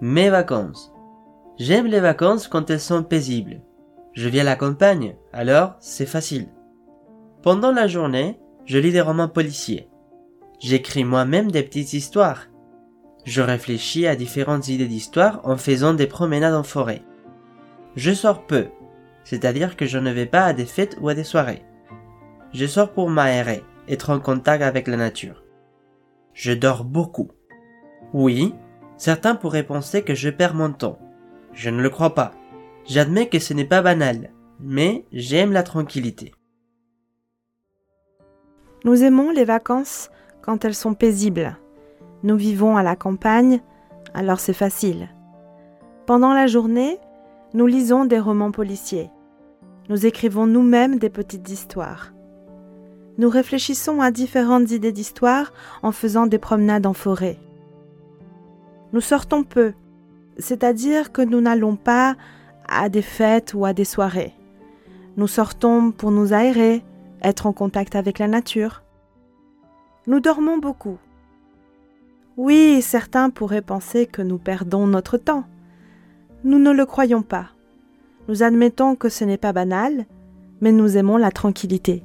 Mes vacances. J'aime les vacances quand elles sont paisibles. Je vis à la campagne, alors c'est facile. Pendant la journée, je lis des romans policiers. J'écris moi-même des petites histoires. Je réfléchis à différentes idées d'histoire en faisant des promenades en forêt. Je sors peu, c'est-à-dire que je ne vais pas à des fêtes ou à des soirées. Je sors pour m'aérer, être en contact avec la nature. Je dors beaucoup. Oui, certains pourraient penser que je perds mon temps. Je ne le crois pas. J'admets que ce n'est pas banal, mais j'aime la tranquillité. Nous aimons les vacances quand elles sont paisibles. Nous vivons à la campagne, alors c'est facile. Pendant la journée, nous lisons des romans policiers. Nous écrivons nous-mêmes des petites histoires. Nous réfléchissons à différentes idées d'histoire en faisant des promenades en forêt. Nous sortons peu, c'est-à-dire que nous n'allons pas à des fêtes ou à des soirées. Nous sortons pour nous aérer, être en contact avec la nature. Nous dormons beaucoup. Oui, certains pourraient penser que nous perdons notre temps. Nous ne le croyons pas. Nous admettons que ce n'est pas banal, mais nous aimons la tranquillité.